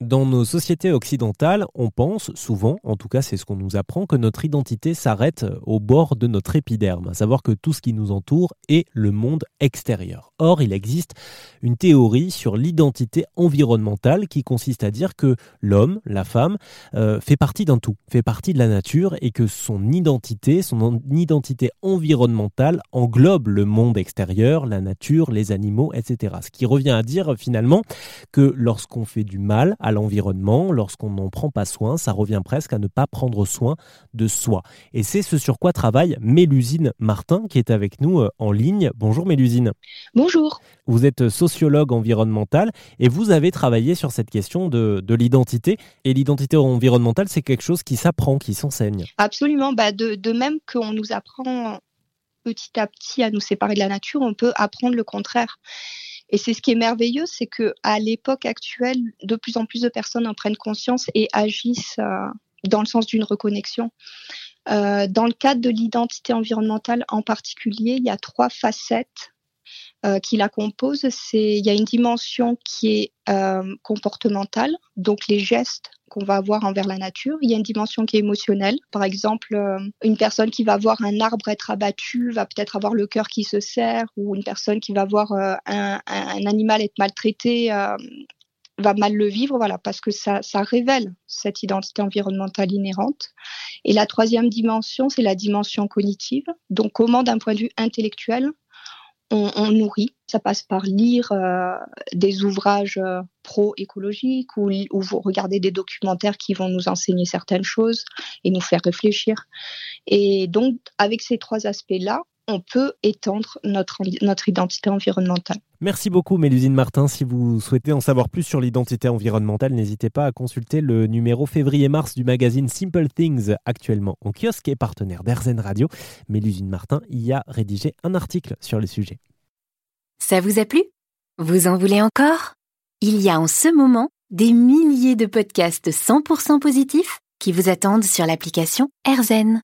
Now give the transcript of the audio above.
Dans nos sociétés occidentales, on pense souvent, en tout cas c'est ce qu'on nous apprend, que notre identité s'arrête au bord de notre épiderme, à savoir que tout ce qui nous entoure est le monde extérieur. Or, il existe une théorie sur l'identité environnementale qui consiste à dire que l'homme, la femme, euh, fait partie d'un tout, fait partie de la nature et que son identité, son identité environnementale englobe le monde extérieur, la nature, les animaux, etc. Ce qui revient à dire finalement que lorsqu'on fait du mal à l'environnement, lorsqu'on n'en prend pas soin, ça revient presque à ne pas prendre soin de soi. Et c'est ce sur quoi travaille Mélusine Martin qui est avec nous euh, en ligne. Bonjour Mélusine. Bonjour. Vous êtes sociologue environnemental et vous avez travaillé sur cette question de, l'identité. Et l'identité environnementale, c'est quelque chose qui s'apprend, qui s'enseigne. Absolument. Bah de, de même qu'on nous apprend petit à petit à nous séparer de la nature, on peut apprendre le contraire. Et c'est ce qui est merveilleux, c'est que à l'époque actuelle, de plus en plus de personnes en prennent conscience et agissent euh, dans le sens d'une reconnexion. Euh, dans le cadre de l'identité environnementale en particulier, il y a trois facettes euh, qui la composent. C'est il y a une dimension qui est euh, comportementale, donc les gestes qu'on va avoir envers la nature. Il y a une dimension qui est émotionnelle. Par exemple, euh, une personne qui va voir un arbre être abattu va peut-être avoir le cœur qui se serre, ou une personne qui va voir un, animal être maltraité va mal le vivre, voilà, parce que ça révèle cette identité environnementale inhérente. Et la troisième dimension, c'est la dimension cognitive. Donc, comment, d'un point de vue intellectuel, on, nourrit. Ça passe par lire euh, des ouvrages euh, pro-écologiques ou, ou regarder des documentaires qui vont nous enseigner certaines choses et nous faire réfléchir. Et donc, avec ces trois aspects-là, on peut étendre notre, notre identité environnementale. Merci beaucoup Mélusine Martin. Si vous souhaitez en savoir plus sur l'identité environnementale, n'hésitez pas à consulter le numéro février-mars du magazine Simple Things, actuellement en kiosque et partenaire d'Airzen Radio. Mélusine Martin y a rédigé un article sur le sujet. Ça vous a plu? Vous en voulez encore? Il y a en ce moment des milliers de podcasts 100% positifs qui vous attendent sur l'application Airzen.